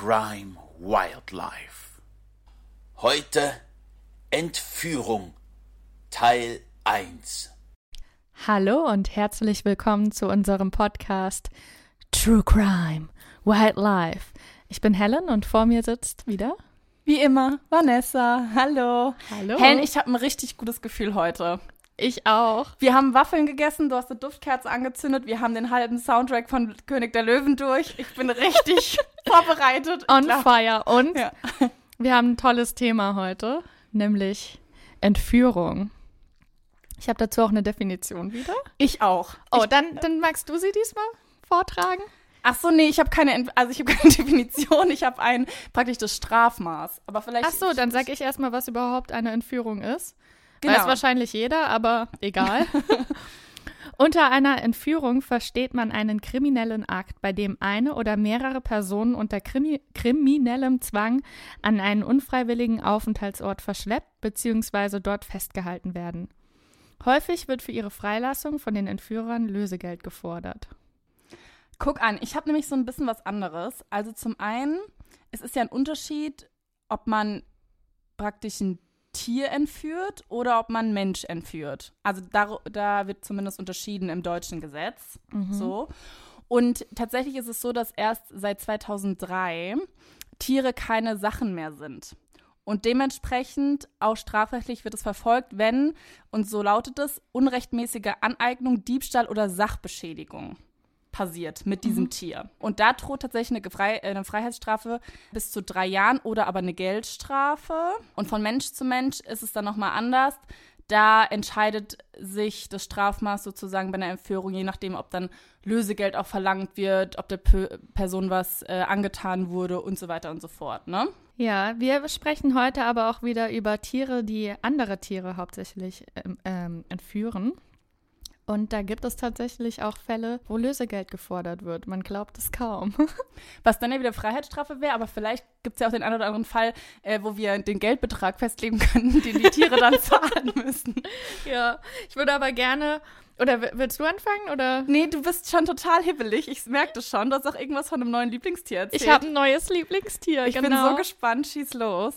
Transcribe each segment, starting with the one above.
Crime Wildlife. Heute Entführung Teil 1. Hallo und herzlich willkommen zu unserem Podcast True Crime Wildlife. Ich bin Helen und vor mir sitzt wieder wie immer Vanessa. Hallo. Hallo. Helen, ich habe ein richtig gutes Gefühl heute. Ich auch. Wir haben Waffeln gegessen, du hast eine Duftkerze angezündet, wir haben den halben Soundtrack von König der Löwen durch. Ich bin richtig vorbereitet. On Klar. fire. Und Ja. wir haben ein tolles Thema heute, nämlich Entführung. Ich habe dazu auch eine Definition wieder. Ich auch. Oh, ich, dann, dann magst du sie diesmal vortragen? ach so, nee, ich habe keine, Ent- also ich habe keine Definition, ich habe ein praktisch das Strafmaß. Aber vielleicht. Ach so, dann sage ich erstmal, was überhaupt eine Entführung ist. Genau. Weiß wahrscheinlich jeder, aber egal. Unter einer Entführung versteht man einen kriminellen Akt, bei dem eine oder mehrere Personen unter krimi kriminellem Zwang an einen unfreiwilligen Aufenthaltsort verschleppt bzw. dort festgehalten werden. Häufig wird für ihre Freilassung von den Entführern Lösegeld gefordert. Guck an, ich habe nämlich so ein bisschen was anderes. Also zum einen, es ist ja ein Unterschied, ob man praktisch ein Tier entführt oder ob man Mensch entführt. Also da, da wird zumindest unterschieden im deutschen Gesetz. So. Und tatsächlich ist es so, dass erst seit 2003 Tiere keine Sachen mehr sind. Und dementsprechend auch strafrechtlich wird es verfolgt, wenn, und so lautet es, unrechtmäßige Aneignung, Diebstahl oder Sachbeschädigung passiert mit diesem Tier. Und da droht tatsächlich eine, Gefrei äh, eine Freiheitsstrafe bis zu drei Jahren oder aber eine Geldstrafe. Und von Mensch zu Mensch ist es dann nochmal anders. Da entscheidet sich das Strafmaß sozusagen bei einer Entführung, je nachdem, ob dann Lösegeld auch verlangt wird, ob der Pe Person was äh, angetan wurde und so weiter und so fort. Ne? Ja, wir sprechen heute aber auch wieder über Tiere, die andere Tiere hauptsächlich ähm, ähm, entführen. Und da gibt es tatsächlich auch Fälle, wo Lösegeld gefordert wird. Man glaubt es kaum. Was dann ja wieder Freiheitsstrafe wäre, aber vielleicht gibt es ja auch den einen oder anderen Fall, äh, wo wir den Geldbetrag festlegen können, den die Tiere dann zahlen müssen. ja, ich würde aber gerne. Oder willst du anfangen? Oder? Nee, du bist schon total hibbelig. Ich merke das schon. Du hast auch irgendwas von einem neuen Lieblingstier erzählt. Ich habe ein neues Lieblingstier. Ich genau. bin so gespannt. Schieß los.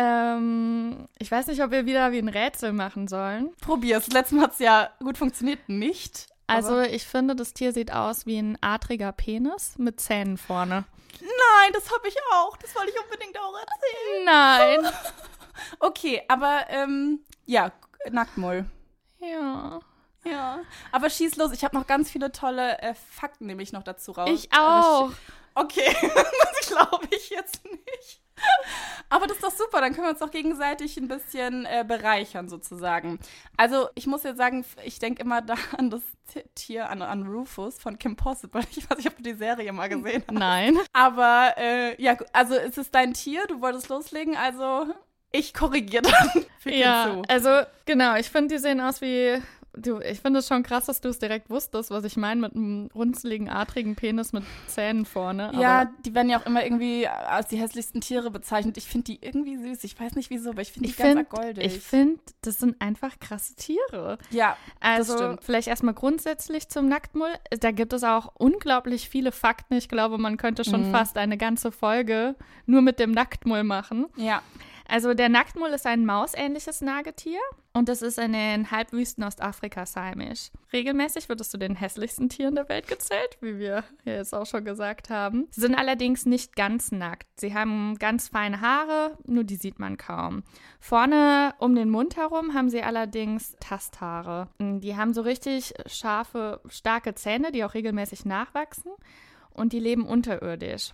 Ähm, ich weiß nicht, ob wir wieder wie ein Rätsel machen sollen. Probier's. Letztes Mal hat's ja gut funktioniert. Nicht. Also, ich finde, das Tier sieht aus wie ein adriger Penis mit Zähnen vorne. Nein, das habe ich auch. Das wollte ich unbedingt auch erzählen. Nein. Okay, aber ähm, ja, Nacktmull. ja. Ja. Aber schieß los. Ich habe noch ganz viele tolle äh, Fakten nämlich noch dazu raus. Ich auch. Okay, das glaube ich jetzt nicht. Aber das ist doch super, dann können wir uns doch gegenseitig ein bisschen äh, bereichern sozusagen. Also ich muss jetzt sagen, ich denke immer da an das Tier, an, an Rufus von Kim Possible. Ich weiß nicht, ob du die Serie mal gesehen hast. Nein. Aber äh, ja, also es ist dein Tier, du wolltest loslegen, also ich korrigiere dann. Ja, also genau, ich finde, die sehen aus wie. Du, ich finde es schon krass, dass du es direkt wusstest, was ich meine mit einem runzeligen, adrigen Penis mit Zähnen vorne. Ja, die werden ja auch immer irgendwie als die hässlichsten Tiere bezeichnet. Ich finde die irgendwie süß. Ich weiß nicht wieso, aber ich finde die ich ganz finde, goldig. ich finde, das sind einfach krasse Tiere. ja, Also stimmt. vielleicht erstmal grundsätzlich zum Nacktmull. Da gibt es auch unglaublich viele Fakten. Ich glaube, man könnte schon Mhm. fast eine ganze Folge nur mit dem Nacktmull machen. ja. Also der Nacktmull ist ein mausähnliches Nagetier und es ist in den Halbwüsten Ostafrikas heimisch. Regelmäßig wird es zu den hässlichsten Tieren der Welt gezählt, wie wir jetzt auch schon gesagt haben. Sie sind allerdings nicht ganz nackt. Sie haben ganz feine Haare, nur die sieht man kaum. Vorne um den Mund herum haben sie allerdings Tasthaare. Die haben so richtig scharfe, starke Zähne, die auch regelmäßig nachwachsen und die leben unterirdisch.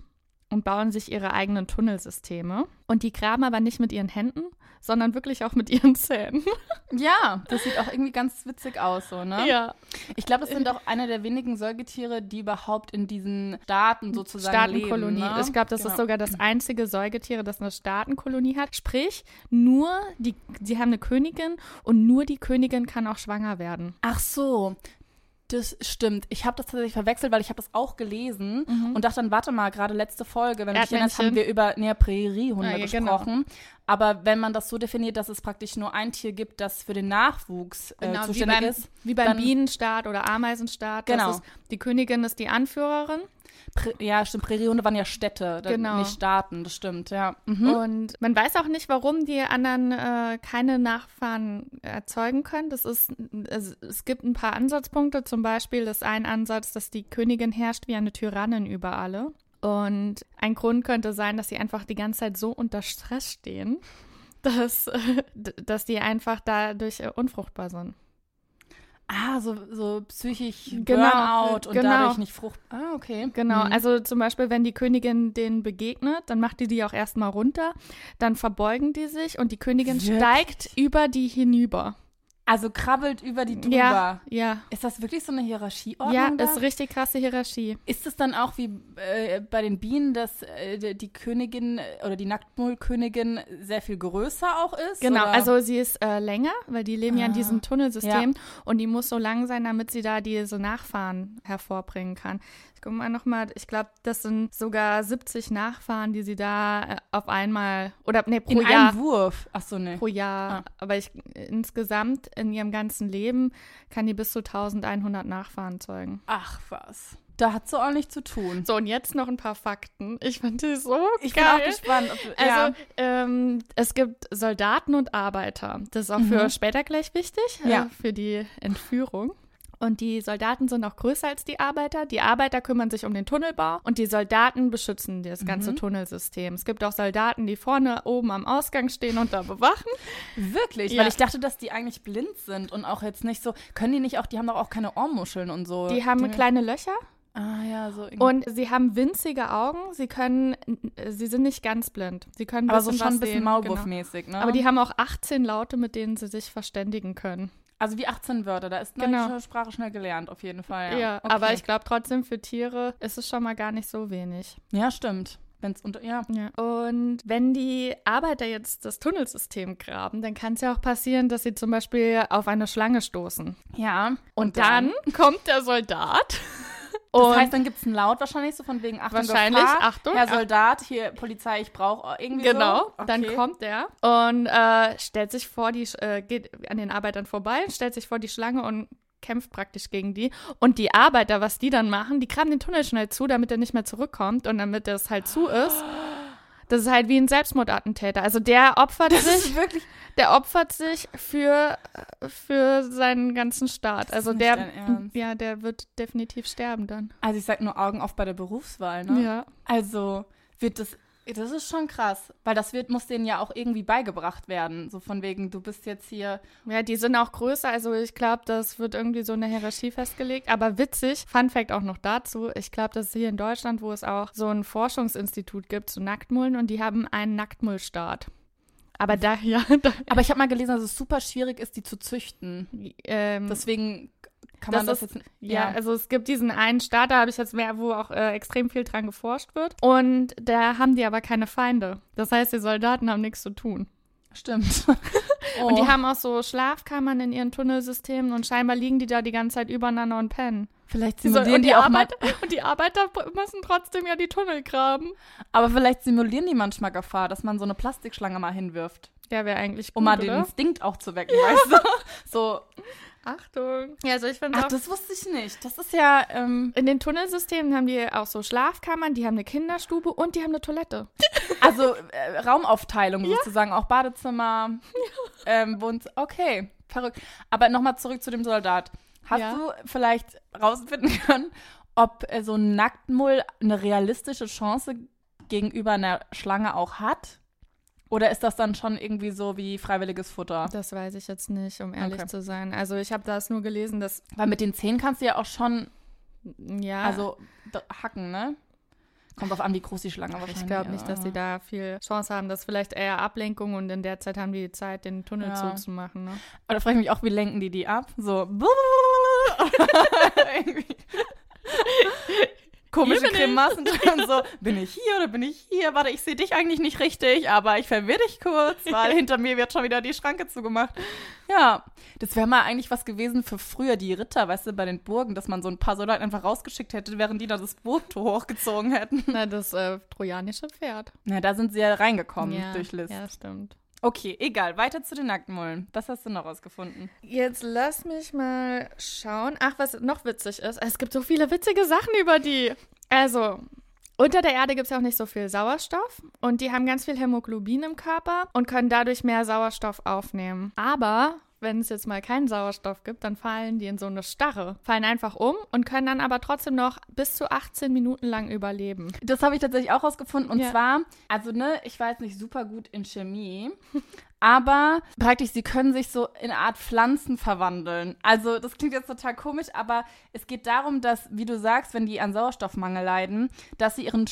Und bauen sich ihre eigenen Tunnelsysteme. Und die graben aber nicht mit ihren Händen, sondern wirklich auch mit ihren Zähnen. Ja, das sieht auch irgendwie ganz witzig aus, so, ne? Ja. Ich glaube, das sind auch eine der wenigen Säugetiere, die überhaupt in diesen Staaten sozusagen Staatenkolonie. leben. Ne? Ich glaube, das Genau. ist sogar das einzige Säugetier, das eine Staatenkolonie hat. Sprich, nur die, sie haben eine Königin und nur die Königin kann auch schwanger werden. Ach so. Das stimmt. Ich habe das tatsächlich verwechselt, weil ich habe das auch gelesen und dachte dann, warte mal, gerade letzte Folge, wenn du dich erinnerst, haben wir über näher Präriehunde Ja, ja, genau. gesprochen. Aber wenn man das so definiert, dass es praktisch nur ein Tier gibt, das für den Nachwuchs äh, Genau, wie zuständig beim, ist. wie beim Bienenstaat oder Ameisenstaat. Genau. Das ist, die Königin ist die Anführerin. Prä ja, stimmt. Präriehunde waren ja Städte, Genau. nicht Staaten, das stimmt, ja. Mhm. Und man weiß auch nicht, warum die anderen äh, keine Nachfahren erzeugen können. Das ist, es, es gibt ein paar Ansatzpunkte. Zum Beispiel ist ein Ansatz, dass die Königin herrscht wie eine Tyrannin über alle. Und ein Grund könnte sein, dass sie einfach die ganze Zeit so unter Stress stehen, dass, äh, dass die einfach dadurch äh, unfruchtbar sind. Ah, so, so psychisch Genau, Burnout und genau. dadurch nicht frucht. Ah, okay. Genau, Mhm. also zum Beispiel, wenn die Königin denen begegnet, dann macht die die auch erstmal runter, dann verbeugen die sich und die Königin Wirklich? steigt über die hinüber. Also krabbelt über die drüber. Ja, ja. Ist das wirklich so eine Hierarchieordnung? Ja, da? ist richtig krasse Hierarchie. Ist es dann auch wie äh, bei den Bienen, dass äh, die- Königin äh, oder die Nacktmullkönigin sehr viel größer auch ist? Genau, oder? also sie ist äh, länger, weil die leben ja in Ah, diesem Tunnelsystem und die muss so lang sein, damit sie da diese Nachfahren hervorbringen kann. Ich gucke mal nochmal, ich glaube, das sind sogar 70 Nachfahren, die sie da äh, auf einmal, oder nee, pro in Jahr. einem Wurf. Ach so, ne. pro Jahr. Ah. Aber ich, insgesamt in ihrem ganzen Leben kann die bis zu 1100 Nachfahren zeugen. Ach was. Da hat sie auch nichts zu tun. So, und jetzt noch ein paar Fakten. Ich finde die so Ich bin geil. auch gespannt. Ob, Also, ja. ähm, es gibt Soldaten und Arbeiter. Das ist auch für später gleich wichtig, Mhm. Ja. äh, für die Entführung. Und die Soldaten sind auch größer als die Arbeiter. Die Arbeiter kümmern sich um den Tunnelbau und die Soldaten beschützen das ganze Mhm. Tunnelsystem. Es gibt auch Soldaten, die vorne oben am Ausgang stehen und da bewachen. Wirklich? Ja. Weil ich dachte, dass die eigentlich blind sind und auch jetzt nicht so. Können die nicht auch, die haben doch auch keine Ohrmuscheln und so. Die haben kleine Löcher Ah ja, so irgendwie. und sie haben winzige Augen. Sie können, sie sind nicht ganz blind. Sie können aber so schon ein bisschen genau. Maulwurfmäßig, ne? Aber die haben auch 18 Laute, mit denen sie sich verständigen können. Also wie 18 Wörter, da ist Genau. eine Sprache schnell gelernt, auf jeden Fall. Ja, Ja, aber Okay. ich glaube trotzdem für Tiere ist es schon mal gar nicht so wenig. Ja, stimmt. Wenn's unter. Ja. Ja. Und wenn die Arbeiter jetzt das Tunnelsystem graben, dann kann es ja auch passieren, dass sie zum Beispiel auf eine Schlange stoßen. Ja. Und, dann, kommt der Soldat. Das und heißt, dann gibt es einen Laut wahrscheinlich so von wegen Achtung, Wahrscheinlich, Gefahr. Achtung, Herr Soldat, hier Polizei, ich brauche irgendwie Genau, so. dann Okay. kommt er und äh, stellt sich vor die, äh, geht an den Arbeitern vorbei, stellt sich vor die Schlange und kämpft praktisch gegen die. Und die Arbeiter, was die dann machen, die graben den Tunnel schnell zu, damit er nicht mehr zurückkommt und damit das halt zu ist. Das ist halt wie ein Selbstmordattentäter. Also der opfert Das sich, ist wirklich. der opfert sich für, für seinen ganzen Staat. ist Also der, dein Ernst. ja, der wird definitiv sterben dann. Also ich sag nur Augen auf bei der Berufswahl, ne? Ja. Also wird das. Das ist schon krass, weil das wird, muss denen ja auch irgendwie beigebracht werden. So von wegen, du bist jetzt hier. Ja, die sind auch größer, also ich glaube, das wird irgendwie so eine Hierarchie festgelegt. Aber witzig, Fun Fact auch noch dazu, ich glaube, das ist hier in Deutschland, wo es auch so ein Forschungsinstitut gibt zu Nacktmullen und die haben einen Nacktmullstaat. Aber da, ja, da, Aber ich habe mal gelesen, dass es super schwierig ist, die zu züchten. ähm, Deswegen kann Das man das, ist- jetzt. Ja, also es gibt diesen einen Staat, da habe ich jetzt mehr, wo auch äh, extrem viel dran geforscht wird. Und da haben die aber keine Feinde. Das heißt, die Soldaten haben nichts zu tun. stimmt. Und die Oh. haben auch so Schlafkammern in ihren Tunnelsystemen und scheinbar liegen die da die ganze Zeit übereinander und pennen. Vielleicht simulieren und, die, die auch mal. Arbeit, und die Arbeiter müssen trotzdem ja die Tunnel graben. Aber vielleicht simulieren die manchmal Gefahr, dass man so eine Plastikschlange mal hinwirft. Ja, wäre eigentlich gut, Um mal den oder? Instinkt auch zu wecken, weißt du? So. Achtung. Ja, also ich finde Ach, auch, das wusste ich nicht. Das ist ja. Ähm, in den Tunnelsystemen haben die auch so Schlafkammern, die haben eine Kinderstube und die haben eine Toilette. also äh, Raumaufteilung sozusagen, auch Badezimmer, ähm, Wohns Okay, verrückt. Aber nochmal zurück zu dem Soldat. Hast Ja. du vielleicht rausfinden können, ob äh, so ein Nacktmull eine realistische Chance gegenüber einer Schlange auch hat? Oder ist das dann schon irgendwie so wie freiwilliges Futter? Das weiß ich jetzt nicht, um ehrlich Okay. zu sein. Also ich habe das nur gelesen, dass, Weil mit den Zähnen kannst du ja auch schon, ja, also hacken, ne? Kommt auf an, wie groß die Schlange wahrscheinlich Ich glaube nicht, dass sie da viel Chance haben. Das ist vielleicht eher Ablenkung und in der Zeit haben die Zeit, den Tunnel Ja. zuzumachen. Ne? Aber da frage ich mich auch, wie lenken die die ab? So. Irgendwie. Komische. Grimassen drin, so, bin ich hier oder bin ich hier? Warte, ich sehe dich eigentlich nicht richtig, aber ich verwirr dich kurz, weil hinter mir wird schon wieder die Schranke zugemacht. Ja, das wäre mal eigentlich was gewesen für früher die Ritter, weißt du, bei den Burgen, dass man so ein paar Soldaten einfach rausgeschickt hätte, während die da das Boot hochgezogen hätten. Na, das äh, trojanische Pferd. Na, da sind sie ja reingekommen durch List. Ja, stimmt. Okay, egal, weiter zu den Nacktmullen. Was hast du noch rausgefunden? Jetzt lass mich mal schauen. Ach, was noch witzig ist. Es gibt so viele witzige Sachen über die. Also, unter der Erde gibt es ja auch nicht so viel Sauerstoff und die haben ganz viel Hämoglobin im Körper und können dadurch mehr Sauerstoff aufnehmen. Aber wenn es jetzt mal keinen Sauerstoff gibt, dann fallen die in so eine Starre, fallen einfach um und können dann aber trotzdem noch bis zu 18 Minuten lang überleben. Das habe ich tatsächlich auch rausgefunden. Und Ja. zwar, also ne, ich war jetzt nicht super gut in Chemie, aber praktisch, sie können sich so in eine Art Pflanzen verwandeln. Also das klingt jetzt total komisch, aber es geht darum, dass, wie du sagst, wenn die an Sauerstoffmangel leiden, dass sie ihren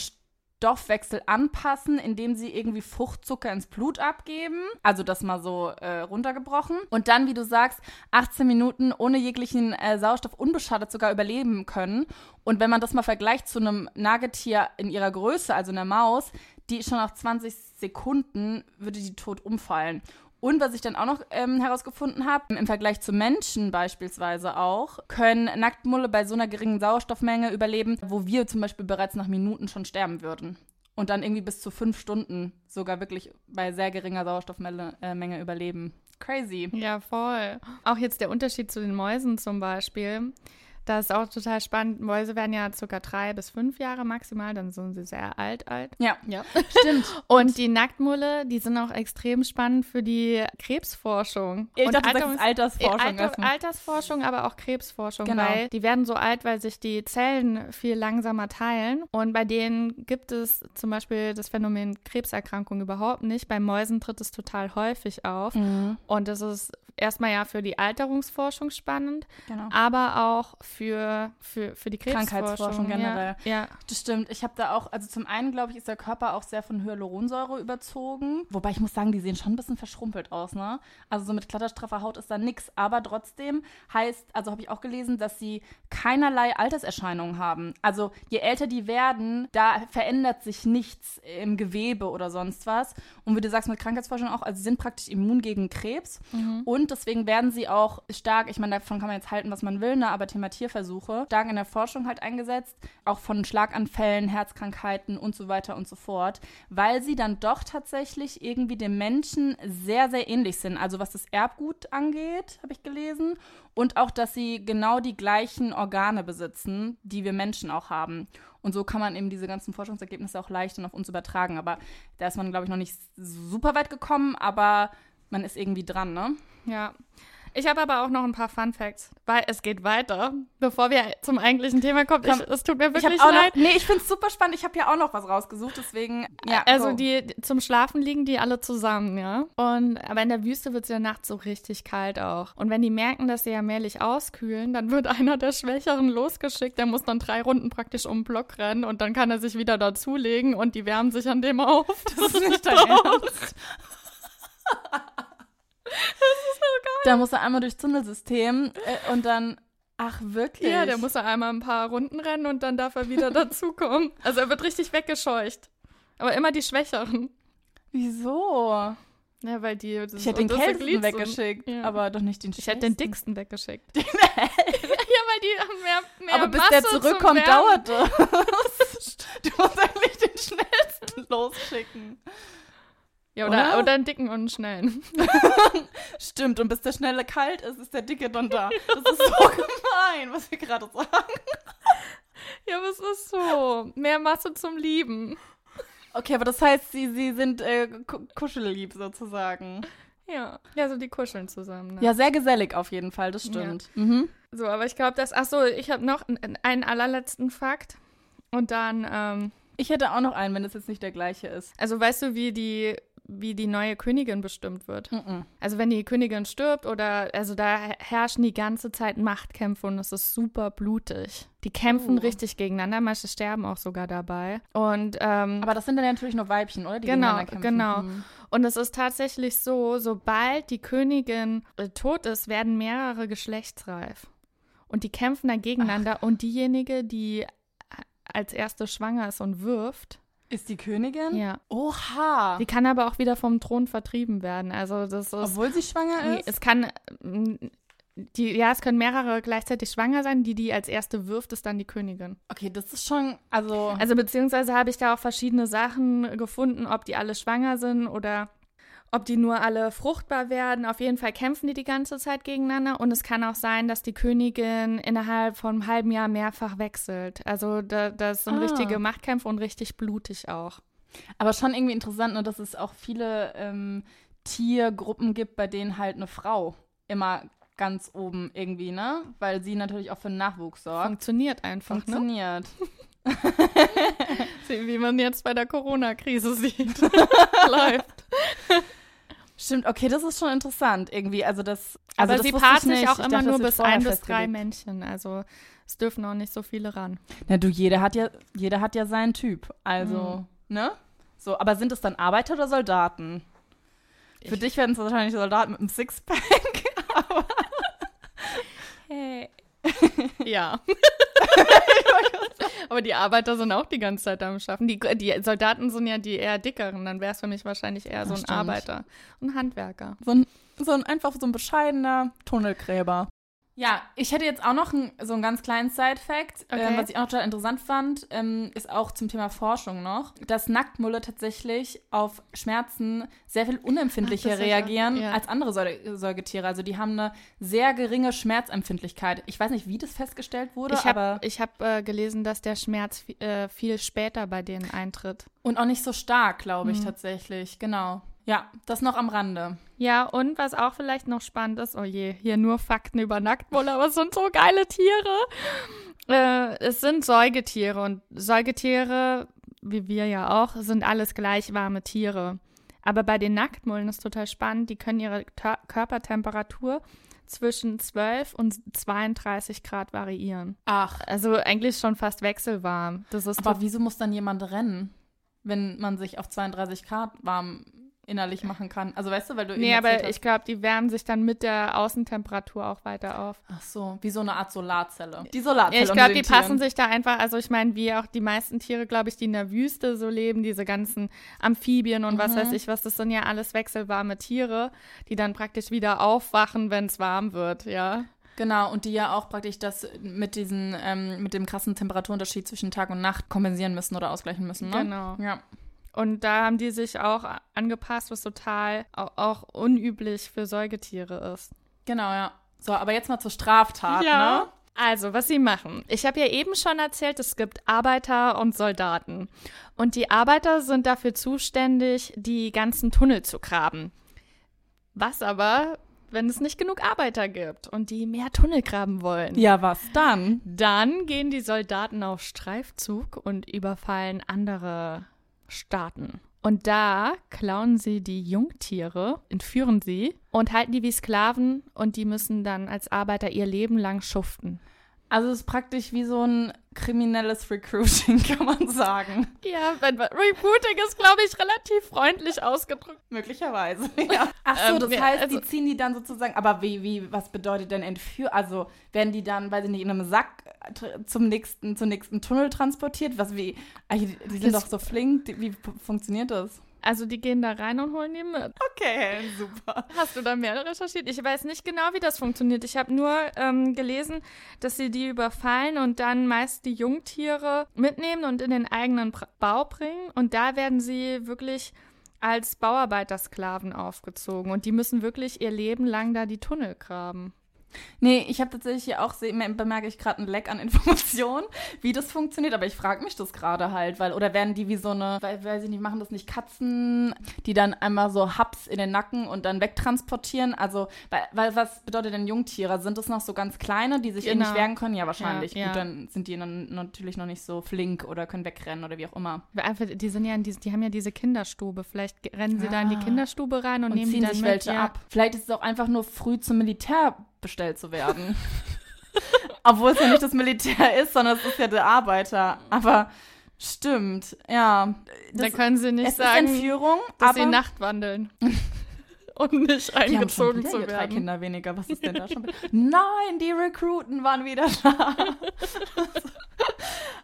Stoffwechsel anpassen, indem sie irgendwie Fruchtzucker ins Blut abgeben. Also das mal so äh, runtergebrochen. Und dann, wie du sagst, 18 Minuten ohne jeglichen äh, Sauerstoff unbeschadet sogar überleben können. Und wenn man das mal vergleicht zu einem Nagetier in ihrer Größe, also einer Maus, die schon nach 20 Sekunden würde die tot umfallen. Und was ich dann auch noch ähm, herausgefunden habe, im Vergleich zu Menschen beispielsweise auch, können Nacktmulle bei so einer geringen Sauerstoffmenge überleben, wo wir zum Beispiel bereits nach Minuten schon sterben würden. Und dann irgendwie bis zu fünf Stunden sogar wirklich bei sehr geringer Sauerstoffmenge äh, überleben. Crazy. Ja, voll. Auch jetzt der Unterschied zu den Mäusen zum Beispiel. Das ist auch total spannend. Mäuse werden ja circa drei bis fünf Jahre maximal, dann sind sie sehr alt, alt. Ja, Ja. stimmt. Und die Nacktmulle, die sind auch extrem spannend für die Krebsforschung. Ich und dachte, du sagst Alterungs- Altersforschung Alter, erstmal. Altersforschung, aber auch Krebsforschung, Genau. weil die werden so alt, weil sich die Zellen viel langsamer teilen. Und bei denen gibt es zum Beispiel das Phänomen Krebserkrankung überhaupt nicht. Bei Mäusen tritt es total häufig auf. Mhm, Und das ist erstmal ja für die Alterungsforschung spannend, genau. aber auch für, für, für die Krebsforschung. Krankheitsforschung generell. Ja, ja. Das stimmt. Ich habe da auch, also zum einen, glaube ich, ist der Körper auch sehr von Hyaluronsäure überzogen. Wobei ich muss sagen, die sehen schon ein bisschen verschrumpelt aus, ne? Also so mit klatterstraffer Haut ist da nix. Aber trotzdem heißt, also habe ich auch gelesen, dass sie keinerlei Alterserscheinungen haben. Also je älter die werden, da verändert sich nichts im Gewebe oder sonst was. Und wie du sagst, mit Krankheitsforschung auch, also sie sind praktisch immun gegen Krebs. Und deswegen werden sie auch stark, ich meine, davon kann man jetzt halten, was man will, ne? aber Thema Tierversuche, stark in der Forschung halt eingesetzt, auch von Schlaganfällen, Herzkrankheiten und so weiter und so fort, weil sie dann doch tatsächlich irgendwie dem Menschen sehr, sehr ähnlich sind. Also was das Erbgut angeht, habe ich gelesen. Und auch, dass sie genau die gleichen Organe besitzen, die wir Menschen auch haben. Und so kann man eben diese ganzen Forschungsergebnisse auch leicht dann auf uns übertragen. Aber da ist man, glaube ich, noch nicht super weit gekommen, aber man ist irgendwie dran, ne? Ja. Ich habe aber auch noch ein paar Fun Facts, weil es geht weiter. Bevor wir zum eigentlichen Thema kommen, Komm, ich, es tut mir Ich wirklich leid. noch, nee, ich finde es super spannend. Ich habe ja auch noch was rausgesucht, deswegen, ja. also go. die zum Schlafen liegen die alle zusammen, ja. Und aber in der Wüste wird es ja nachts so richtig kalt auch. Und wenn die merken, dass sie ja mählich auskühlen, dann wird einer der Schwächeren losgeschickt. Der muss dann drei Runden praktisch um den Block rennen und dann kann er sich wieder dazulegen und die wärmen sich an dem auf. Das ist nicht dein Ernst. Da muss er einmal durchs Tunnelsystem äh, und dann, ach wirklich? Ja, der muss ja einmal ein paar Runden rennen und dann darf er wieder dazukommen. Also er wird richtig weggescheucht. Aber immer die Schwächeren. Wieso? Ja, weil die. Das Ich hätte den kältesten weggeschickt, Ja. aber doch nicht den Ich hätte den dicksten weggeschickt. ja, weil die haben mehr, mehr Aber bis Masse der zurückkommt, dauert das. du musst eigentlich den schnellsten losschicken. Ja, oder, Oder? oder einen dicken und einen schnellen. Stimmt, und bis der Schnelle kalt ist, ist der Dicke dann da. Das ist so gemein, was wir gerade sagen. ja, aber es ist so. Mehr Masse zum Lieben. Okay, aber das heißt, sie, sie sind äh, ku- kuschellieb sozusagen. Ja. Ja, so die kuscheln zusammen. Ne? Ja, sehr gesellig auf jeden Fall, das stimmt. Mhm. So, aber ich glaube, dass. Ach so, ich habe noch einen, einen allerletzten Fakt. Und dann, ähm, Ich hätte auch noch einen, wenn es jetzt nicht der gleiche ist. also weißt du, wie die wie die neue Königin bestimmt wird. Mhm. Also wenn die Königin stirbt oder also da herrschen die ganze Zeit Machtkämpfe und es ist super blutig. Die kämpfen Oh. richtig gegeneinander, manche sterben auch sogar dabei. Und ähm, Aber das sind dann natürlich nur Weibchen, oder? Die Genau, genau. Mhm. Und es ist tatsächlich so, sobald die Königin äh, tot ist, werden mehrere geschlechtsreif. Und die kämpfen dann gegeneinander. Und diejenige, die als erste schwanger ist und wirft, Ist die Königin? ja. Oha. Die kann aber auch wieder vom Thron vertrieben werden. Also das ist. Obwohl sie schwanger ist? es kann. mm, Die, ja, es können mehrere gleichzeitig schwanger sein. Die, die als erste wirft, ist dann die Königin. Okay, das ist schon, also, Also beziehungsweise habe ich da auch verschiedene Sachen gefunden, ob die alle schwanger sind oder ob die nur alle fruchtbar werden. Auf jeden Fall kämpfen die die ganze Zeit gegeneinander und es kann auch sein, dass die Königin innerhalb von einem halben Jahr mehrfach wechselt. Also da, das sind Ah. richtige Machtkämpfe und richtig blutig auch. aber schon irgendwie interessant, ne, dass es auch viele ähm, Tiergruppen gibt, bei denen halt eine Frau immer ganz oben irgendwie, ne? Weil sie natürlich auch für den Nachwuchs sorgt. Funktioniert einfach, ne? Funktioniert. Wie man jetzt bei der Corona-Krise sieht. Läuft. Stimmt, okay, das ist schon interessant irgendwie. Also das, also Aber das sie paart sich nicht. auch Ich immer dachte, nur bis ein bis drei. Männchen. Also es dürfen auch nicht so viele ran. Na du, jeder hat ja, jeder hat ja seinen Typ. Also, ne? So, aber sind es dann Arbeiter oder Soldaten? Für Ich- dich werden es wahrscheinlich Soldaten mit einem Sixpack. Hey. ja. Aber die Arbeiter sind auch die ganze Zeit am Schaffen. Die, die Soldaten sind ja die eher dickeren. Dann wäre es für mich wahrscheinlich eher so ein. Arbeiter. Ein Handwerker. So ein, so ein einfach so ein bescheidener Tunnelgräber. Ja, ich hätte jetzt auch noch ein, so einen ganz kleinen Side-Fact, Okay. ähm, was ich auch total interessant fand, ähm, ist auch zum Thema Forschung noch, dass Nacktmulle tatsächlich auf Schmerzen sehr viel unempfindlicher Ach, reagieren ja. als andere Säu- Säugetiere. Also die haben eine sehr geringe Schmerzempfindlichkeit. Ich weiß nicht, wie das festgestellt wurde, Ich aber habe ich hab, äh, gelesen, dass der Schmerz äh, viel später bei denen eintritt. und auch nicht so stark, glaube ich Mhm. tatsächlich. Genau. Ja, das noch am Rande. Ja, und was auch vielleicht noch spannend ist, oh je, hier nur Fakten über Nacktmulle, aber es sind so geile Tiere. Äh, es sind Säugetiere und Säugetiere, wie wir ja auch, sind alles gleich warme Tiere. Aber bei den Nacktmullen ist total spannend, die können ihre Tör- Körpertemperatur zwischen 12 und 32 Grad variieren. Ach, Also eigentlich schon fast wechselwarm. Das ist aber wieso muss dann jemand rennen, wenn man sich auf 32 Grad warm innerlich machen kann? Also weißt du, weil du Nee, aber ich glaube, die wärmen sich dann mit der Außentemperatur auch weiter auf. Ach so, wie so eine Art Solarzelle. Die Solarzelle Ja, ich glaube, die den passen Tieren. sich da einfach, also ich meine, wie auch die meisten Tiere, glaube ich, die in der Wüste so leben, diese ganzen Amphibien und was Mhm. weiß ich was, das sind ja alles wechselwarme Tiere, die dann praktisch wieder aufwachen, wenn es warm wird, ja. Genau, und die ja auch praktisch das mit diesen, ähm, mit dem krassen Temperaturunterschied zwischen Tag und Nacht kompensieren müssen oder ausgleichen müssen, ne? Genau. Ja. Und da haben die sich auch angepasst, was total au- auch unüblich für Säugetiere ist. Genau, ja. So, aber jetzt mal zur Straftat, ne? Also, was sie machen. Ich habe ja eben schon erzählt, es gibt Arbeiter und Soldaten. Und die Arbeiter sind dafür zuständig, die ganzen Tunnel zu graben. Was aber, wenn es nicht genug Arbeiter gibt und die mehr Tunnel graben wollen? Ja, was dann? Dann gehen die Soldaten auf Streifzug und überfallen andere Staaten. Und da klauen sie die Jungtiere, entführen sie und halten die wie Sklaven und die müssen dann als Arbeiter ihr Leben lang schuften. Also es ist praktisch wie so ein kriminelles Recruiting, kann man sagen. Ja, wenn, Recruiting ist, glaube ich, relativ freundlich ausgedrückt. Möglicherweise, ja. Ach so, Ähm, das ja, heißt, also- die ziehen die dann sozusagen, aber wie, wie, was bedeutet denn entführ? Also werden die dann, weiß ich nicht, in einem Sack tr- zum nächsten, zum nächsten Tunnel transportiert? Was, wie, ah, die, sind doch so flink, die, wie funktioniert das? Also die gehen da rein und holen die mit. Okay, super. Hast du da mehr recherchiert? Ich weiß nicht genau, wie das funktioniert. Ich habe nur ähm, gelesen, dass sie die überfallen und dann meist die Jungtiere mitnehmen und in den eigenen Bau bringen. Und da werden sie wirklich als Bauarbeitersklaven aufgezogen. Und die müssen wirklich ihr Leben lang da die Tunnel graben. Nee, ich habe tatsächlich auch, seh- bemerke ich gerade einen Leck an Informationen, wie das funktioniert, aber ich frage mich das gerade halt, weil, oder werden die wie so eine, weil, weiß ich nicht, machen das nicht Katzen, die dann einmal so Haps in den Nacken und dann wegtransportieren? Also, weil, weil was bedeutet denn Jungtiere? Sind das noch so ganz kleine, die sich eh Genau. nicht wehren können? Ja, wahrscheinlich. Ja, ja. Gut, dann sind die dann natürlich noch nicht so flink oder können wegrennen oder wie auch immer. Einfach, die sind ja in diese, die haben ja diese Kinderstube. Vielleicht rennen sie da in die Ah. Kinderstube rein und, Und nehmen die ziehen dann sich mit. welche ja. ab. Vielleicht ist es auch einfach nur früh zum Militär bestellt zu werden. Obwohl es ja nicht das Militär ist, sondern es ist ja der Arbeiter. Aber stimmt, ja. Da können sie nicht sagen, ist Entführung, dass aber sie Nachtwandeln. und nicht die haben schon eingezogen zu ihre drei werden. Kinder weniger. Was ist denn da schon? Nein, die Rekruten waren wieder da.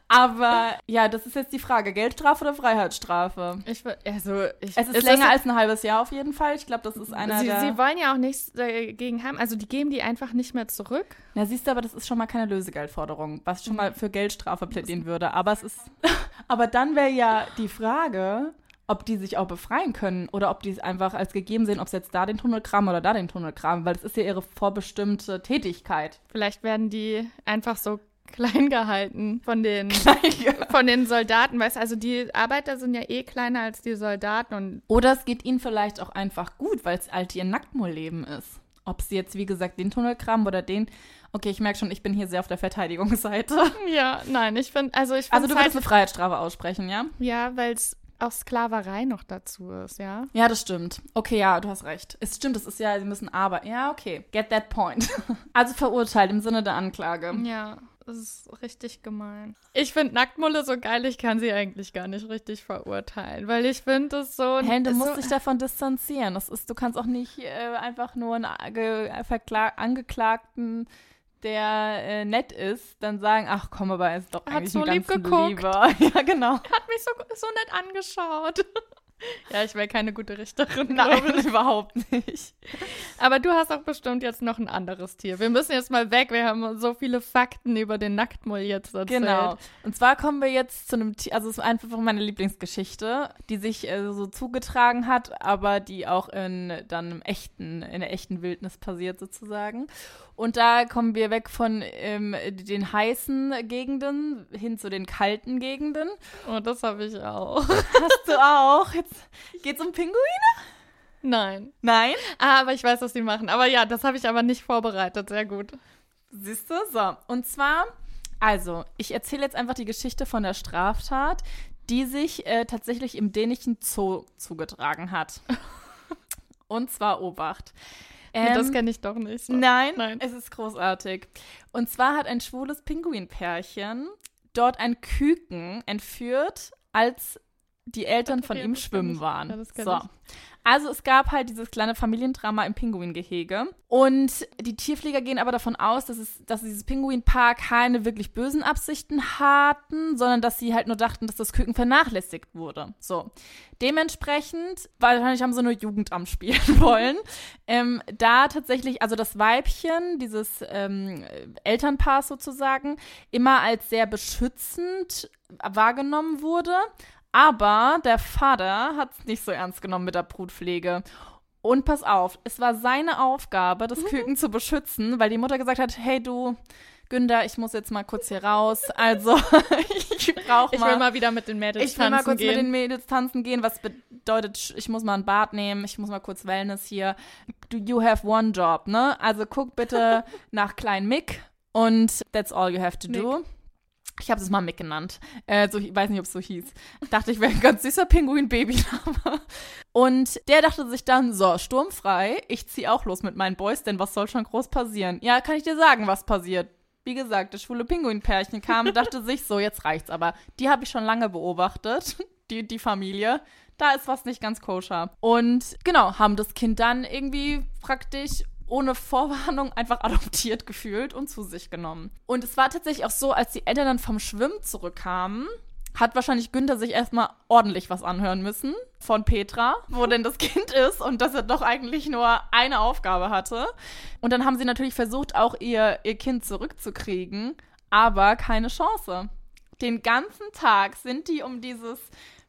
Aber ja, das ist jetzt die Frage: Geldstrafe oder Freiheitsstrafe? Ich, also, ich, Es ist es länger als ein halbes Jahr auf jeden Fall. Ich glaube, das ist einer sie, der. sie wollen ja auch nichts dagegen haben. Also, die geben die einfach nicht mehr zurück. Na, siehst du, aber das ist schon mal keine Lösegeldforderung, was schon mal für Geldstrafe plädieren würde. Aber es ist. aber dann wäre ja die Frage, ob die sich auch befreien können oder ob die es einfach als gegeben sehen, ob sie jetzt da den Tunnel kramen oder da den Tunnel kramen, weil es ist ja ihre vorbestimmte Tätigkeit. Vielleicht werden die einfach so klein gehalten von den, von den Soldaten. Weißt also die Arbeiter sind ja eh kleiner als die Soldaten und Oder es geht ihnen vielleicht auch einfach gut, weil es halt ihr Nacktmull-Leben ist. Ob sie jetzt, wie gesagt, den Tunnel kramen oder den. Okay, ich merke schon, ich bin hier sehr auf der Verteidigungsseite. ja, nein, ich finde, also ich Also du halt, würdest eine Freiheitsstrafe aussprechen, ja? ja, weil es auch Sklaverei noch dazu ist, ja. Ja, das stimmt. Okay, ja, du hast recht. Es stimmt, es ist ja, sie müssen aber. Ja, okay. Get that point. Also verurteilt im Sinne der Anklage. Ja, das ist richtig gemein. Ich finde Nacktmulle so geil, ich kann sie eigentlich gar nicht richtig verurteilen, weil ich finde das so... Hey, du so, musst dich davon distanzieren. Das ist, du kannst auch nicht äh, einfach nur einen Ange Verkla Angeklagten, der äh, nett ist, dann sagen, ach komm, aber er ist doch Er hat eigentlich so ein lieb geguckt. Lieber. Ja, genau. hat mich so, so nett angeschaut. ja, ich wäre keine gute Richterin. Nein, überhaupt nicht. Aber du hast auch bestimmt jetzt noch ein anderes Tier. Wir müssen jetzt mal weg. Wir haben so viele Fakten über den Nacktmull jetzt erzählt. Genau. Und zwar kommen wir jetzt zu einem Tier, also es ist einfach meine Lieblingsgeschichte, die sich äh, so zugetragen hat, aber die auch in dann im echten, in der echten Wildnis passiert sozusagen. Und da kommen wir weg von ähm, den heißen Gegenden hin zu den kalten Gegenden. Oh, das habe ich auch. Hast du auch? Jetzt geht's um Pinguine? Nein. Nein. Ah, aber ich weiß, was die machen. Aber ja, das habe ich aber nicht vorbereitet. Sehr gut. Siehst du? So. Und zwar, also, ich erzähle jetzt einfach die Geschichte von der Straftat, die sich äh, tatsächlich im dänischen Zoo zugetragen hat. Und zwar Obacht. Nee, das Ähm, kenne ich doch nicht. So. Nein, Nein. es ist großartig. Und zwar hat ein schwules Pinguinpärchen dort ein Küken entführt, als die Eltern von ihm schwimmen waren. So. Also es gab halt dieses kleine Familiendrama im Pinguingehege. Und die Tierpfleger gehen aber davon aus, dass, es, dass dieses Pinguinpaar keine wirklich bösen Absichten hatten, sondern dass sie halt nur dachten, dass das Küken vernachlässigt wurde. So. Dementsprechend, wahrscheinlich haben sie nur Jugendamt spielen wollen. ähm, da tatsächlich, also das Weibchen, dieses ähm, Elternpaar sozusagen, immer als sehr beschützend wahrgenommen wurde. Aber der Vater hat es nicht so ernst genommen mit der Brutpflege. Und pass auf, es war seine Aufgabe, das Küken zu beschützen, weil die Mutter gesagt hat, hey du, Günther, ich muss jetzt mal kurz hier raus. Also, ich brauche Ich mal... will mal wieder mit den Mädels Ich will mal tanzen kurz gehen. mit den Mädels tanzen gehen, was bedeutet, ich muss mal ein Bad nehmen, ich muss mal kurz Wellness hier. Du, you have one job, ne? Also guck bitte nach Klein Mick und that's all you have to do. Ich habe es mal Mick genannt. Äh, so, ich weiß nicht, ob es so hieß. Dachte ich, wäre ein ganz süßer Pinguin-Babyname. Und der dachte sich dann, so, sturmfrei, ich zieh auch los mit meinen Boys, denn was soll schon groß passieren? Ja, kann ich dir sagen, was passiert. Wie gesagt, das schwule Pinguinpärchen kam, dachte sich, so, jetzt reicht's. Aber die habe ich schon lange beobachtet, die, die Familie. Da ist was nicht ganz koscher. Und genau, haben das Kind dann irgendwie praktisch ohne Vorwarnung einfach adoptiert gefühlt und zu sich genommen. Und es war tatsächlich auch so, als die Eltern dann vom Schwimmen zurückkamen, hat wahrscheinlich Günther sich erstmal ordentlich was anhören müssen von Petra, wo denn das Kind ist und dass er doch eigentlich nur eine Aufgabe hatte. Und dann haben sie natürlich versucht, auch ihr, ihr Kind zurückzukriegen, aber keine Chance. Den ganzen Tag sind die um dieses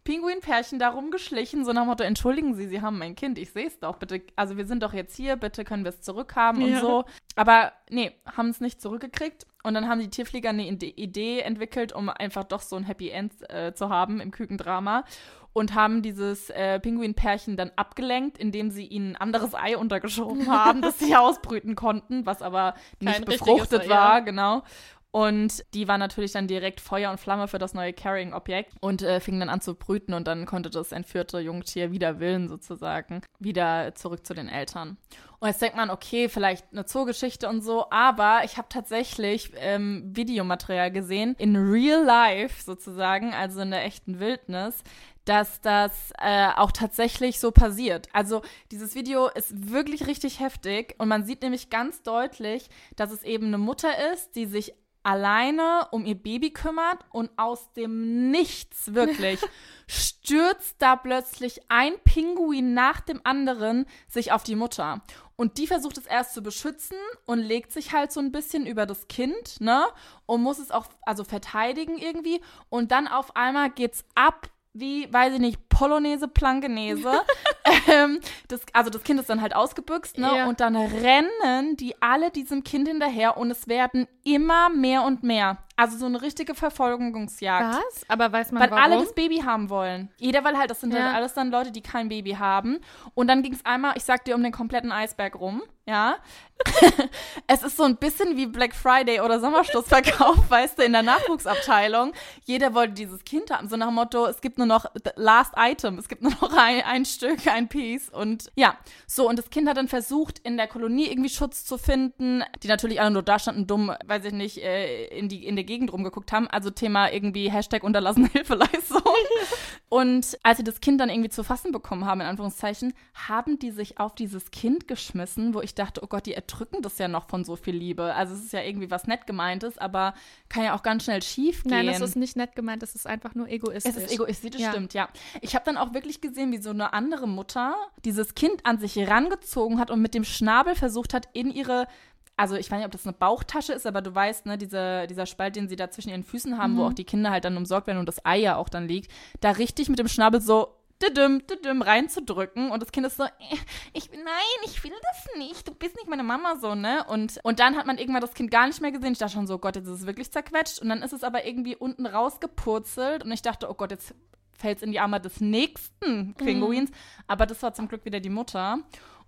Pinguinpärchen da rumgeschlichen, so nach dem Motto, entschuldigen Sie, Sie haben mein Kind, ich sehe es doch, bitte, also wir sind doch jetzt hier, bitte können wir es zurückhaben Ja. und so. Aber nee, haben es nicht zurückgekriegt. Und dann haben die Tierflieger eine Ide- Idee entwickelt, um einfach doch so ein Happy End äh, zu haben im Kükendrama. Und haben dieses äh, Pinguinpärchen dann abgelenkt, indem sie ihnen ein anderes Ei untergeschoben haben, das sie ausbrüten konnten, was aber nicht Kein befruchtet war, ja. genau. Und die war natürlich dann direkt Feuer und Flamme für das neue Carrying-Objekt und äh, fing dann an zu brüten und dann konnte das entführte Jungtier wider Willen sozusagen wieder zurück zu den Eltern. Und jetzt denkt man, okay, vielleicht eine Zoogeschichte und so, aber ich habe tatsächlich ähm, Videomaterial gesehen, in real life sozusagen, also in der echten Wildnis, dass das äh, auch tatsächlich so passiert. Also dieses Video ist wirklich richtig heftig und man sieht nämlich ganz deutlich, dass es eben eine Mutter ist, die sich alleine um ihr Baby kümmert und aus dem Nichts wirklich stürzt da plötzlich ein Pinguin nach dem anderen sich auf die Mutter. Und die versucht es erst zu beschützen und legt sich halt so ein bisschen über das Kind, ne? Und muss es auch also verteidigen irgendwie. Und dann auf einmal geht's ab wie, weiß ich nicht, Polonaise, Plankenese. ähm, das, also das Kind ist dann halt ausgebüxt, ne? Ja. Und dann rennen die alle diesem Kind hinterher und es werden immer mehr und mehr. Also so eine richtige Verfolgungsjagd. Was? Aber weiß man Weil warum? alle das Baby haben wollen. Jeder, weil halt, das sind Ja. halt alles dann Leute, die kein Baby haben. Und dann ging es einmal, ich sag dir, um den kompletten Eisberg rum, ja. es ist so ein bisschen wie Black Friday oder Sommerschlussverkauf, weißt du, in der Nachwuchsabteilung. Jeder wollte dieses Kind haben, so nach dem Motto, es gibt nur noch the last item, es gibt nur noch ein, ein Stück, ein Piece. Und ja, so, und das Kind hat dann versucht, in der Kolonie irgendwie Schutz zu finden, die natürlich alle nur da standen, dumm, weiß ich nicht, äh, in, die, in der Gegend rumgeguckt haben. Also Thema irgendwie Hashtag unterlassene Hilfeleistung. Und als sie das Kind dann irgendwie zu fassen bekommen haben, in Anführungszeichen, haben die sich auf dieses Kind geschmissen, wo ich dachte, oh Gott, die erdrücken das ja noch von so viel Liebe. Also es ist ja irgendwie was nett gemeintes, aber kann ja auch ganz schnell schief gehen. Nein, das ist nicht nett gemeint, das ist einfach nur egoistisch. Es ist egoistisch, das Ja. stimmt, ja. Ich habe dann auch wirklich gesehen, wie so eine andere Mutter dieses Kind an sich herangezogen hat und mit dem Schnabel versucht hat, in ihre also ich weiß nicht, ob das eine Bauchtasche ist, aber du weißt, ne, diese, dieser Spalt, den sie da zwischen ihren Füßen haben, wo auch die Kinder halt dann umsorgt werden und das Ei ja auch dann liegt, da richtig mit dem Schnabel so düdüm, düdüm reinzudrücken und das Kind ist so, äh, ich, nein, ich will das nicht, du bist nicht meine Mama so, ne? Und, und dann hat man irgendwann das Kind gar nicht mehr gesehen. Ich dachte schon so, Gott, jetzt ist es wirklich zerquetscht und dann ist es aber irgendwie unten rausgepurzelt und ich dachte, oh Gott, jetzt fällt es in die Arme des nächsten Pinguins. Aber das war zum Glück wieder die Mutter.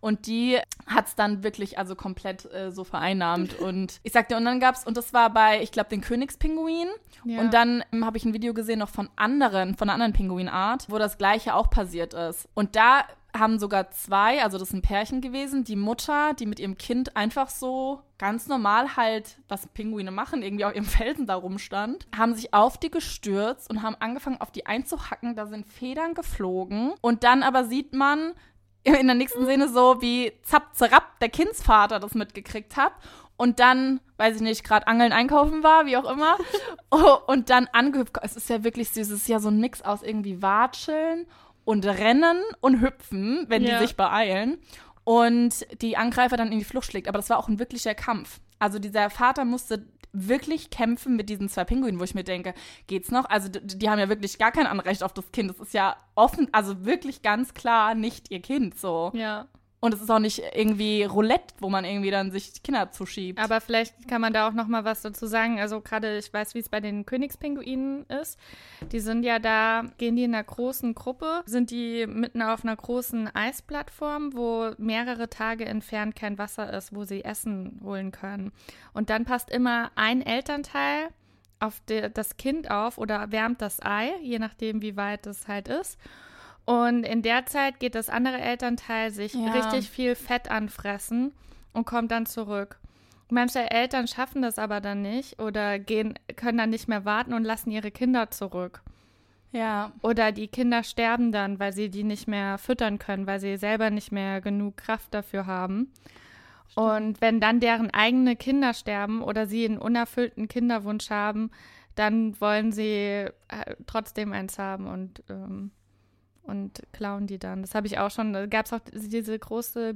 Und die hat es dann wirklich also komplett äh, so vereinnahmt. Und ich sagte, und dann gab's, und das war bei, ich glaube, den Königspinguin. Ja. Und dann ähm, habe ich ein Video gesehen noch von anderen, von einer anderen Pinguinart, wo das gleiche auch passiert ist. Und da haben sogar zwei, also das sind Pärchen gewesen, die Mutter, die mit ihrem Kind einfach so ganz normal halt, was Pinguine machen, irgendwie auf ihrem Felsen da rumstand, haben sich auf die gestürzt und haben angefangen, auf die einzuhacken. Da sind Federn geflogen. Und dann aber sieht man in der nächsten Szene so, wie zapp, zerrapp der Kindsvater das mitgekriegt hat. Und dann, weiß ich nicht, gerade Angeln einkaufen war, wie auch immer. Oh, und dann angehüpft. Es ist ja wirklich süß. Es ist ja so ein Mix aus irgendwie Watscheln und Rennen und Hüpfen, wenn Ja. die sich beeilen. Und die Angreifer dann in die Flucht schlägt. Aber das war auch ein wirklicher Kampf. Also dieser Vater musste wirklich kämpfen mit diesen zwei Pinguinen, wo ich mir denke, geht's noch? Also d- die haben ja wirklich gar kein Anrecht auf das Kind. Das ist ja offen, also wirklich ganz klar nicht ihr Kind so. Ja. Und es ist auch nicht irgendwie Roulette, wo man irgendwie dann sich Kinder zuschiebt. Aber vielleicht kann man da auch noch mal was dazu sagen. Also gerade, ich weiß, wie es bei den Königspinguinen ist. Die sind ja da, gehen die in einer großen Gruppe, sind die mitten auf einer großen Eisplattform, wo mehrere Tage entfernt kein Wasser ist, wo sie Essen holen können. Und dann passt immer ein Elternteil auf das Kind auf oder wärmt das Ei, je nachdem, wie weit es halt ist. Und in der Zeit geht das andere Elternteil sich Ja. richtig viel Fett anfressen und kommt dann zurück. Manche Eltern schaffen das aber dann nicht oder gehen, können dann nicht mehr warten und lassen ihre Kinder zurück. ja. Oder die Kinder sterben dann, weil sie die nicht mehr füttern können, weil sie selber nicht mehr genug Kraft dafür haben. Und wenn dann deren eigene Kinder sterben oder sie einen unerfüllten Kinderwunsch haben, dann wollen sie äh, trotzdem eins haben und, ähm, und klauen die dann. Das habe ich auch schon. Da gab es auch diese große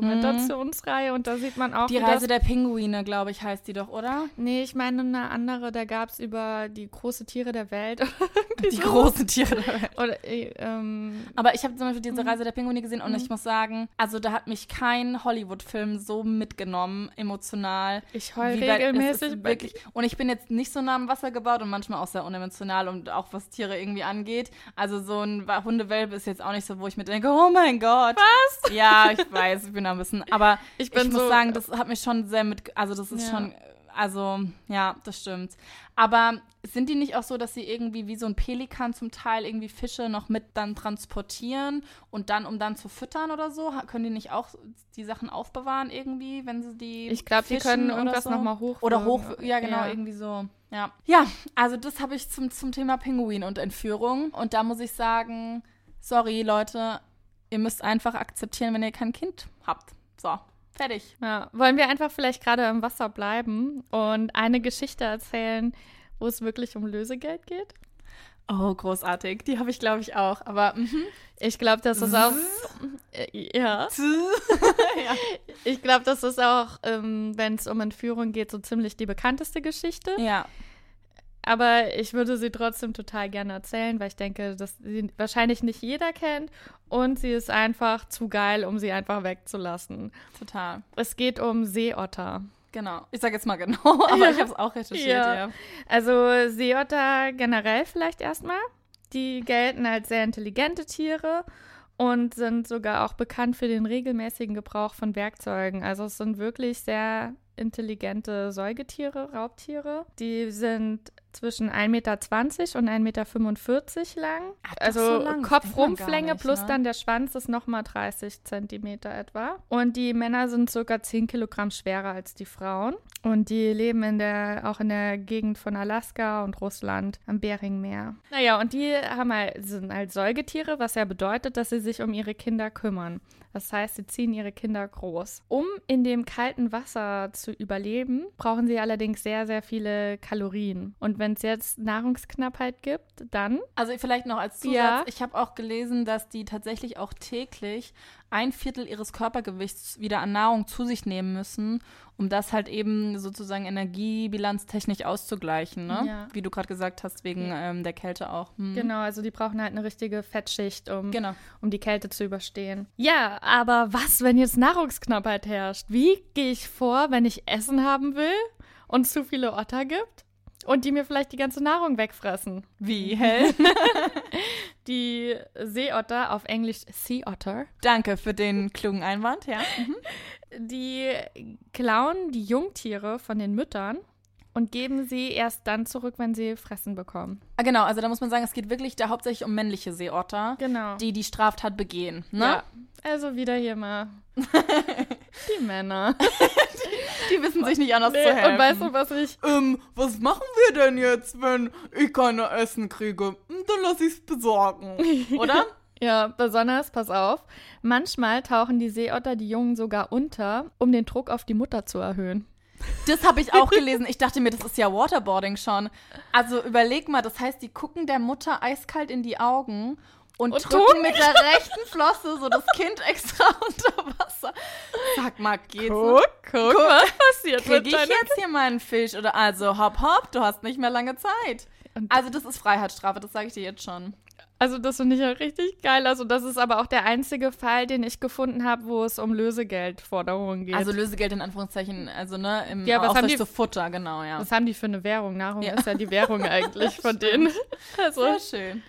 BBC-Dokumentationsreihe und da sieht man auch. Die Reise der Pinguine, glaube ich, heißt die doch, oder? Nee, ich meine eine andere. Da gab es über die große Tiere der Welt. Die großen Tiere der Welt. Oder, äh, ähm, Aber ich habe zum Beispiel diese Mhm. Reise der Pinguine gesehen und Mhm. ich muss sagen, also da hat mich kein Hollywood-Film so mitgenommen, emotional. ich heul bei- regelmäßig. ist wirklich. Und ich bin jetzt nicht so nah am Wasser gebaut und manchmal auch sehr unemotional und auch was Tiere irgendwie angeht. Also so ein Hundewelpe ist jetzt auch nicht so, wo ich mir denke, oh mein Gott. Was? Ja, ich weiß, ich bin da ein bisschen. Aber Ich ich, muss so- sagen, das hat mich schon sehr mit. Also das ist Ja. schon. Also, ja, das stimmt. Aber sind die nicht auch so, dass sie irgendwie wie so ein Pelikan zum Teil irgendwie Fische noch mit dann transportieren und dann, um dann zu füttern oder so? Können die nicht auch die Sachen aufbewahren irgendwie, wenn sie die. Ich glaube, die können irgendwas so? nochmal hoch. Oder hoch, ja genau, Ja. irgendwie so. Ja. ja, also das habe ich zum, zum Thema Pinguin und Entführung. Und da muss ich sagen, sorry Leute, ihr müsst einfach akzeptieren, wenn ihr kein Kind habt. So, fertig. Ja, wollen wir einfach vielleicht gerade im Wasser bleiben und eine Geschichte erzählen, wo es wirklich um Lösegeld geht? Oh, großartig. Die habe ich, glaube ich, auch. Aber mhm. Ich glaube, das ist auch. Äh, ja. Ich glaube, das ist auch, ähm, wenn es um Entführung geht, so ziemlich die bekannteste Geschichte. ja. Aber ich würde sie trotzdem total gerne erzählen, weil ich denke, dass sie wahrscheinlich nicht jeder kennt und sie ist einfach zu geil, um sie einfach wegzulassen. Total. Es geht um Seeotter. Genau. Ich sage jetzt mal genau, aber ich habe es auch recherchiert, Ja. ja. Also Seeotter generell vielleicht erstmal. Die gelten als sehr intelligente Tiere und sind sogar auch bekannt für den regelmäßigen Gebrauch von Werkzeugen. Also es sind wirklich sehr intelligente Säugetiere, Raubtiere. Die sind zwischen 1,20 Meter und 1,45 Meter lang. Ach, doch, also so lang, Kopfrumpflänge nicht, plus ne? dann der Schwanz ist nochmal 30 Zentimeter etwa. Und die Männer sind circa 10 Kilogramm schwerer als die Frauen. Und die leben in der, auch in der Gegend von Alaska und Russland am Beringmeer. Naja, und die haben halt, sind halt Säugetiere, was ja bedeutet, dass sie sich um ihre Kinder kümmern. Das heißt, sie ziehen ihre Kinder groß. Um in dem kalten Wasser zu überleben, brauchen sie allerdings sehr, sehr viele Kalorien. Und wenn es jetzt Nahrungsknappheit gibt, dann Also vielleicht noch als Zusatz, Ja. ich habe auch gelesen, dass die tatsächlich auch täglich ein Viertel ihres Körpergewichts wieder an Nahrung zu sich nehmen müssen, um das halt eben sozusagen energiebilanztechnisch auszugleichen, ne? Ja. Wie du gerade gesagt hast, wegen ähm, der Kälte auch. Hm. Genau, also die brauchen halt eine richtige Fettschicht, um, Genau. um die Kälte zu überstehen. Ja, aber was, wenn jetzt Nahrungsknappheit herrscht? Wie gehe ich vor, wenn ich Essen haben will und es zu viele Otter gibt und die mir vielleicht die ganze Nahrung wegfressen? Wie, hell? Die Seeotter, auf Englisch Sea Otter, Danke für den klugen Einwand, ja. die klauen die Jungtiere von den Müttern und geben sie erst dann zurück, wenn sie Fressen bekommen. Ah, genau, also da muss man sagen, es geht wirklich da hauptsächlich um männliche Seeotter, Genau. die die Straftat begehen, ne? Ja. Also wieder hier mal die Männer. Die wissen sich nicht anders Nee, zu helfen. und weißt du, was ich. ähm, was machen wir denn jetzt, wenn ich keine Essen kriege? Hm, Dann lass ich's besorgen. Oder? Ja, besonders, pass auf. Manchmal tauchen die Seeotter die Jungen sogar unter, um den Druck auf die Mutter zu erhöhen. Das habe ich auch gelesen. Ich dachte mir, das ist ja Waterboarding schon. Also überleg mal, das heißt, die gucken der Mutter eiskalt in die Augen und, Und drücken mit der rechten Flosse so das Kind extra unter Wasser. Sag mal, geht's noch? guck, was passiert Krieg ich jetzt hier mal einen Fisch? Oder also, hopp, hopp, du hast nicht mehr lange Zeit. Also das ist Freiheitsstrafe, das sage ich dir jetzt schon. Also das finde ich ja richtig geil. Also das ist aber auch der einzige Fall, den ich gefunden habe, wo es um Lösegeldforderungen geht. Also Lösegeld in Anführungszeichen, also ne, im Ja, was haben die- zu Futter, genau, ja. was haben die für eine Währung? Nahrung Ja. ist ja die Währung eigentlich von denen. Also Sehr schön.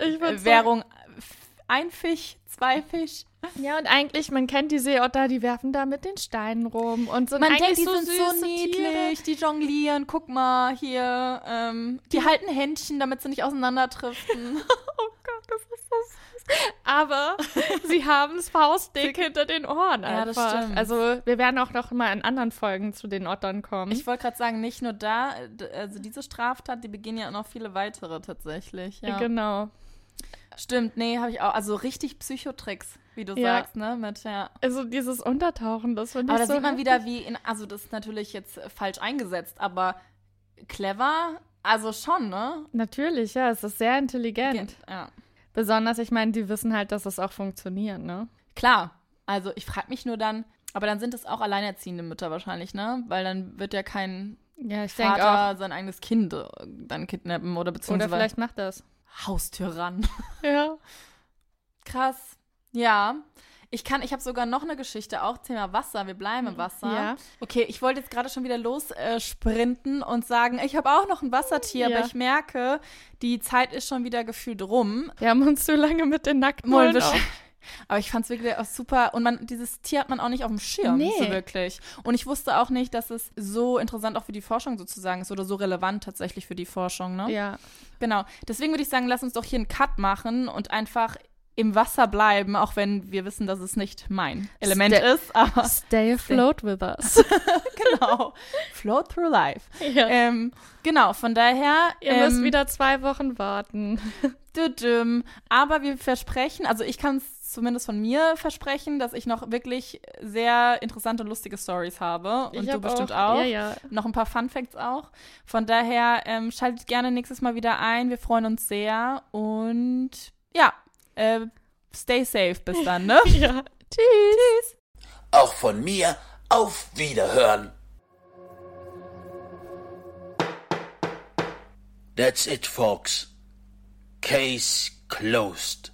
Ich Äh, Währung, f- ein Fisch, zwei Fisch. Ja, und eigentlich, man kennt die Seeotter, die werfen da mit den Steinen rum und sind Man denkt, die so sind so niedlich, Tiere. die jonglieren, guck mal hier, ähm, die halten Händchen, damit sie nicht auseinanderdriften. Oh Gott, das ist so süß. Aber sie haben es faustdick hinter den Ohren Ja, das einfach. stimmt. Also wir werden auch noch mal in anderen Folgen zu den Ottern kommen. ich wollte gerade sagen, nicht nur da, äh, also diese Straftat, die begehen ja auch noch viele weitere tatsächlich. Ja. Genau. Stimmt, nee, habe ich auch. Also richtig Psychotricks, wie du Ja. sagst, ne? Mit, ja. Also dieses Untertauchen, das finde ich Aber da so sieht man wieder, wie in, also das ist natürlich jetzt falsch eingesetzt, aber clever, also schon, ne? Natürlich, ja, es ist sehr intelligent. Ja. Besonders, ich meine, die wissen halt, dass es auch funktioniert, ne? Klar, also ich frage mich nur dann, aber dann sind es auch alleinerziehende Mütter wahrscheinlich, ne? Weil dann wird ja kein Ja, ich denke Vater auch. sein eigenes Kind äh, dann kidnappen oder beziehungsweise Oder vielleicht macht das. Haustür ran. Ja. Krass. Ja. Ich kann, ich habe sogar noch eine Geschichte, auch Thema Wasser. Wir bleiben im Wasser. Ja. Okay, ich wollte jetzt gerade schon wieder los äh, und sagen, ich habe auch noch ein Wassertier, Ja. aber ich merke, die Zeit ist schon wieder gefühlt rum. Wir haben uns so lange mit den Nacktmullen. Aber ich fand es wirklich auch super. Und man, dieses Tier hat man auch nicht auf dem Schirm, Nee. so wirklich. Und ich wusste auch nicht, dass es so interessant auch für die Forschung sozusagen ist oder so relevant tatsächlich für die Forschung, ne? Ja. Genau. Deswegen würde ich sagen, lass uns doch hier einen Cut machen und einfach im Wasser bleiben, auch wenn wir wissen, dass es nicht mein Element Ste- ist. Aber Stay afloat with us. genau. Float through life. ja. Ähm, genau, von daher. Ihr ähm, müsst wieder zwei Wochen warten. Aber wir versprechen, also ich kann es zumindest von mir versprechen, dass ich noch wirklich sehr interessante und lustige Stories habe. Und Ich du hab bestimmt auch. Ja, ja. Noch ein paar Fun Facts auch. Von daher ähm, schaltet gerne nächstes Mal wieder ein. Wir freuen uns sehr. Und ja, äh, stay safe bis dann, ne? ja. Tschüss. Auch von mir auf Wiederhören. That's it, folks. Case closed.